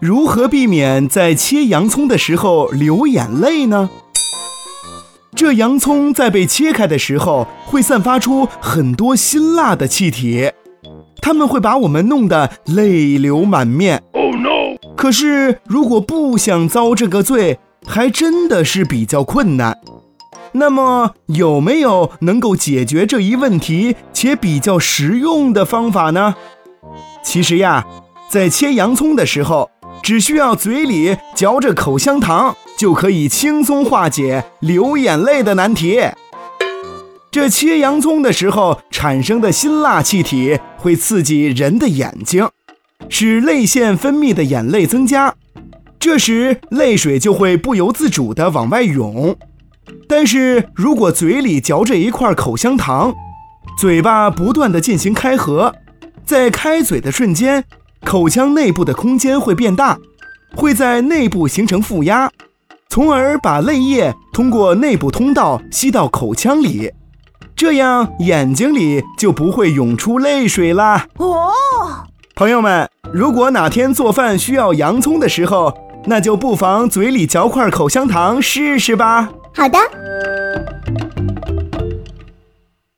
如何避免在切洋葱的时候流眼泪呢？这洋葱在被切开的时候会散发出很多辛辣的气体，它们会把我们弄得泪流满面。Oh no！可是如果不想遭这个罪，还真的是比较困难。那么有没有能够解决这一问题且比较实用的方法呢？其实呀，在切洋葱的时候，只需要嘴里嚼着口香糖。就可以轻松化解流眼泪的难题。这切洋葱的时候产生的辛辣气体会刺激人的眼睛，使泪腺分泌的眼泪增加，这时泪水就会不由自主地往外涌。但是如果嘴里嚼着一块口香糖，嘴巴不断地进行开合，在开嘴的瞬间，口腔内部的空间会变大，会在内部形成负压。从而把泪液通过内部通道吸到口腔里，这样眼睛里就不会涌出泪水啦。哦，朋友们，如果哪天做饭需要洋葱的时候，那就不妨嘴里嚼块口香糖试试吧。好的。